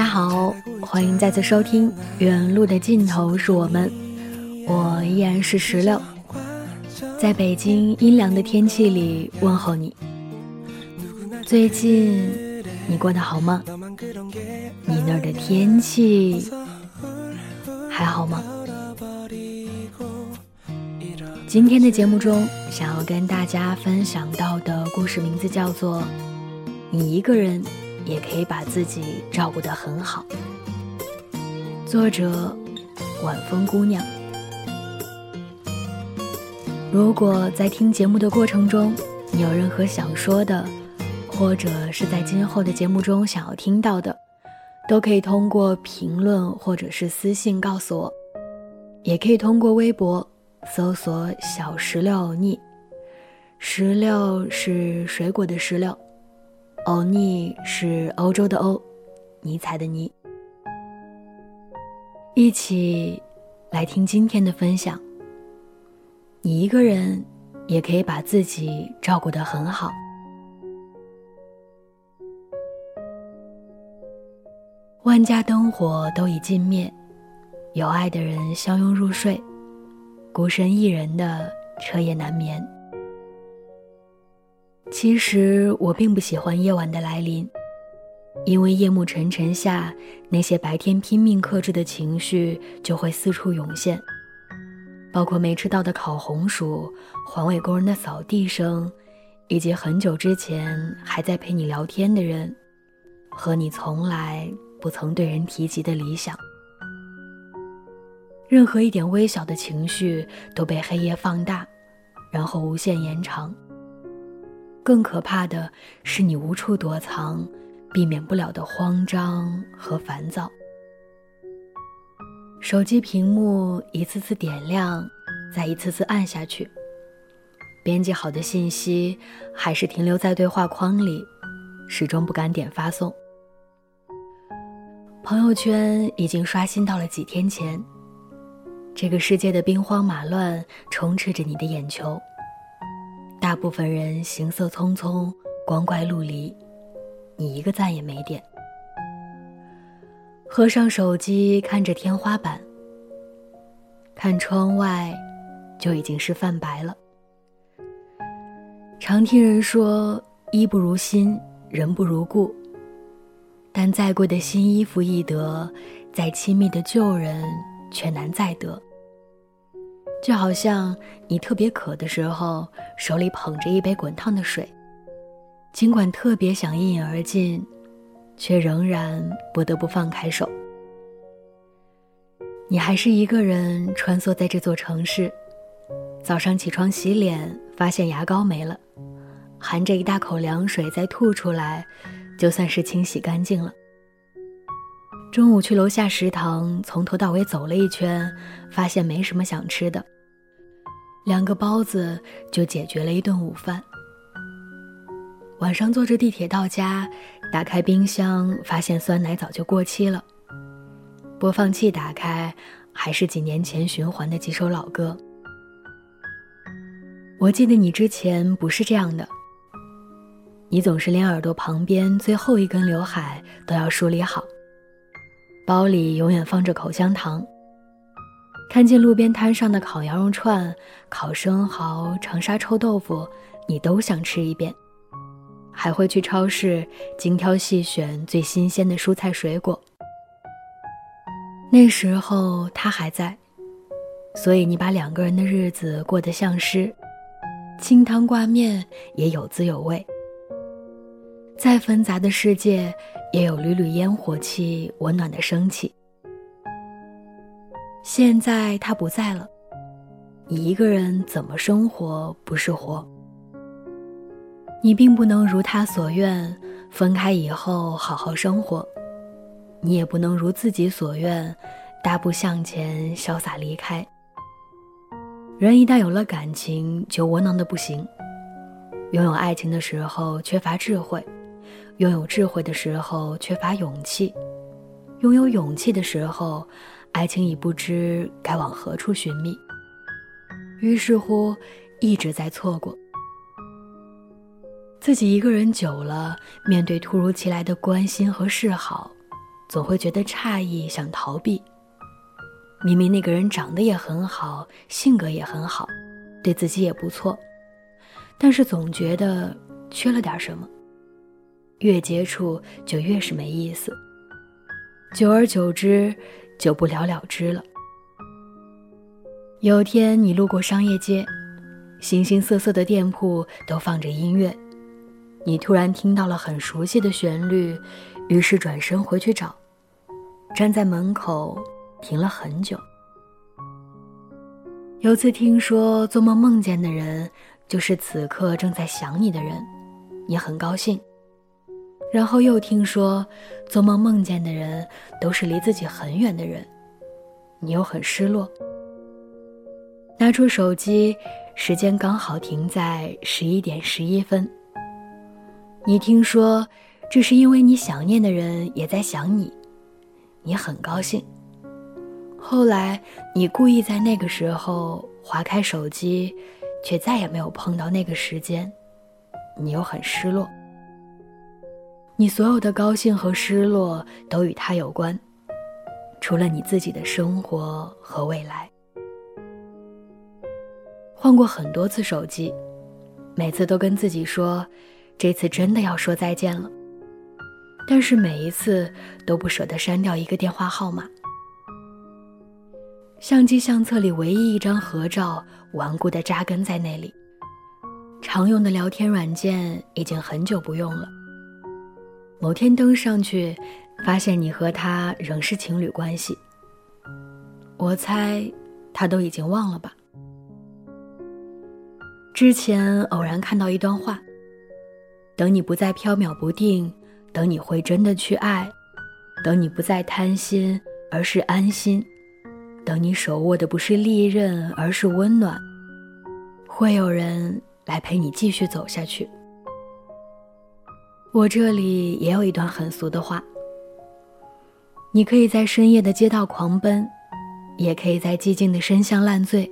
大家好，欢迎再次收听《远路的尽头是我们》，我依然是石榴，在北京阴凉的天气里问候你。最近你过得好吗？你那儿的天气还好吗？今天的节目中，想要跟大家分享到的故事名字叫做《你一个人》。也可以把自己照顾得很好。作者：晚风姑娘。如果在听节目的过程中，你有任何想说的，或者是在今后的节目中想要听到的，都可以通过评论或者是私信告诉我，也可以通过微博搜索“小石榴欧尼”，石榴是水果的石榴。欧尼是欧洲的欧，尼采的尼。一起来听今天的分享。你一个人也可以把自己照顾得很好。万家灯火都已尽灭，有爱的人相拥入睡，孤身一人的彻夜难眠。其实我并不喜欢夜晚的来临，因为夜幕沉沉下，那些白天拼命克制的情绪就会四处涌现，包括没吃到的烤红薯、环卫工人的扫地声，以及很久之前还在陪你聊天的人，和你从来不曾对人提及的理想。任何一点微小的情绪都被黑夜放大，然后无限延长。更可怕的是，你无处躲藏，避免不了的慌张和烦躁。手机屏幕一次次点亮，再一次次按下去。编辑好的信息还是停留在对话框里，始终不敢点发送。朋友圈已经刷新到了几天前。这个世界的兵荒马乱充斥着你的眼球。大部分人行色匆匆，光怪陆离，你一个赞也没点。合上手机，看着天花板，看窗外，就已经是泛白了。常听人说“衣不如新，人不如故”，但再贵的新衣服易得，再亲密的旧人却难再得。就好像你特别渴的时候，手里捧着一杯滚烫的水，尽管特别想一饮而尽，却仍然不得不放开手。你还是一个人穿梭在这座城市，早上起床洗脸，发现牙膏没了，含着一大口凉水再吐出来，就算是清洗干净了。中午去楼下食堂，从头到尾走了一圈，发现没什么想吃的。两个包子就解决了一顿午饭。晚上坐着地铁到家，打开冰箱，发现酸奶早就过期了。播放器打开，还是几年前循环的几首老歌。我记得你之前不是这样的，你总是连耳朵旁边最后一根刘海都要梳理好，包里永远放着口香糖。看见路边摊上的烤羊肉串、烤生蚝、长沙臭豆腐，你都想吃一遍。还会去超市精挑细选最新鲜的蔬菜水果。那时候他还在，所以你把两个人的日子过得像诗，清汤挂面也有滋有味。再纷杂的世界，也有缕缕烟火气温暖的升起。现在他不在了，你一个人怎么生活不是活？你并不能如他所愿，分开以后好好生活；你也不能如自己所愿，大步向前，潇洒离开。人一旦有了感情，就窝囊的不行。拥有爱情的时候缺乏智慧，拥有智慧的时候缺乏勇气，拥有勇气的时候，爱情已不知该往何处寻觅。于是乎，一直在错过。自己一个人久了，面对突如其来的关心和示好，总会觉得诧异，想逃避。明明那个人长得也很好，性格也很好，对自己也不错，但是总觉得缺了点什么。越接触就越是没意思，久而久之就不了了之了。有天你路过商业街，形形色色的店铺都放着音乐。你突然听到了很熟悉的旋律，于是转身回去找，站在门口停了很久。有次听说做梦梦见的人就是此刻正在想你的人，你很高兴。然后又听说做梦梦见的人都是离自己很远的人，你又很失落。拿出手机，时间刚好停在十一点十一分。你听说，这是因为你想念的人也在想你，你很高兴。后来你故意在那个时候划开手机，却再也没有碰到那个时间，你又很失落。你所有的高兴和失落都与他有关，除了你自己的生活和未来。换过很多次手机，每次都跟自己说。这次真的要说再见了，但是每一次都不舍得删掉一个电话号码。相机相册里唯一一张合照顽固的扎根在那里。常用的聊天软件已经很久不用了。某天登上去，发现你和他仍是情侣关系。我猜，他都已经忘了吧。之前偶然看到一段话。等你不再飘渺不定，等你会真的去爱，等你不再贪心，而是安心，等你手握的不是利刃，而是温暖，会有人来陪你继续走下去。我这里也有一段很俗的话：你可以在深夜的街道狂奔，也可以在寂静的深巷烂醉。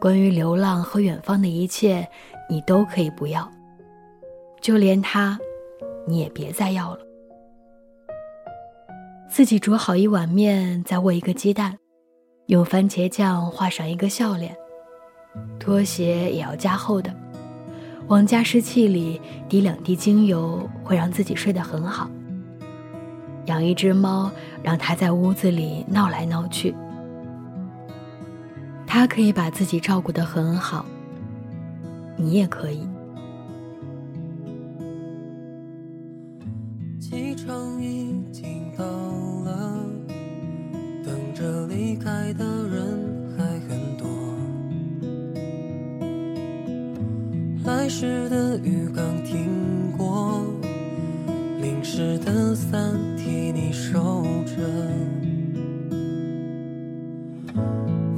关于流浪和远方的一切，你都可以不要。就连他，你也别再要了。自己煮好一碗面，再握一个鸡蛋，用番茄酱画上一个笑脸。拖鞋也要加厚的，往加湿器里滴两滴精油，会让自己睡得很好。养一只猫，让它在屋子里闹来闹去。它可以把自己照顾得很好，你也可以。湿的浴缸停过，淋湿的伞替你收着。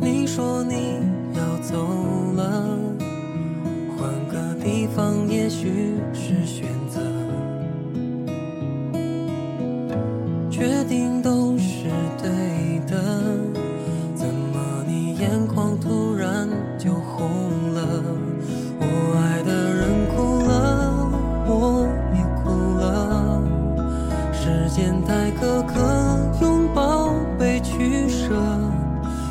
你说你要走了，换个地方也许。是选择时间太苛刻，拥抱被取舍，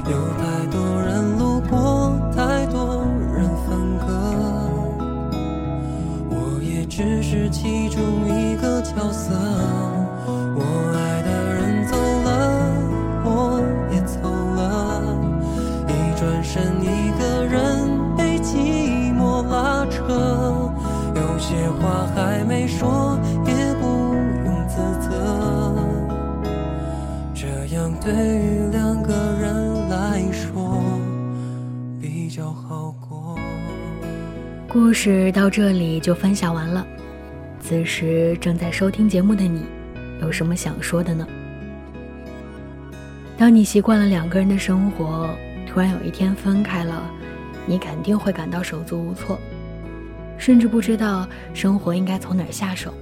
有太多人路过，太多人分割。我也只是其中一个角色。我爱的人走了，我也走了。一转身，一个人被寂寞拉扯。有些话还没说，对于两个人来说比较好过。故事到这里就分享完了。此时正在收听节目的你，有什么想说的呢？当你习惯了两个人的生活，突然有一天分开了，你肯定会感到手足无措，甚至不知道生活应该从哪儿下手。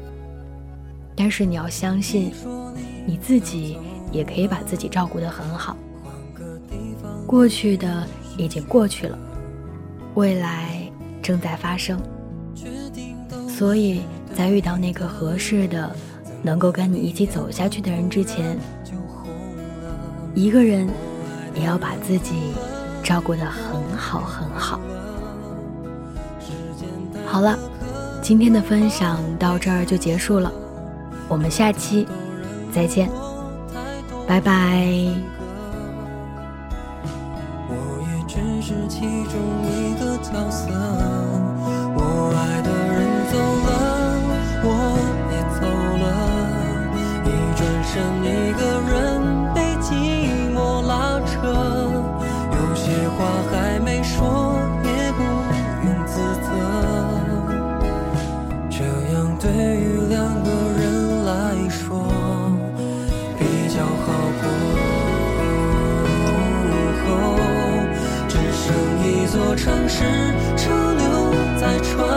但是你要相信，你自己也可以把自己照顾得很好。过去的已经过去了，未来正在发生。所以在遇到那个合适的、能够跟你一起走下去的人之前，一个人也要把自己照顾得很好很好。好了，今天的分享到这儿就结束了，我们下期再见，拜拜。是，车流在穿。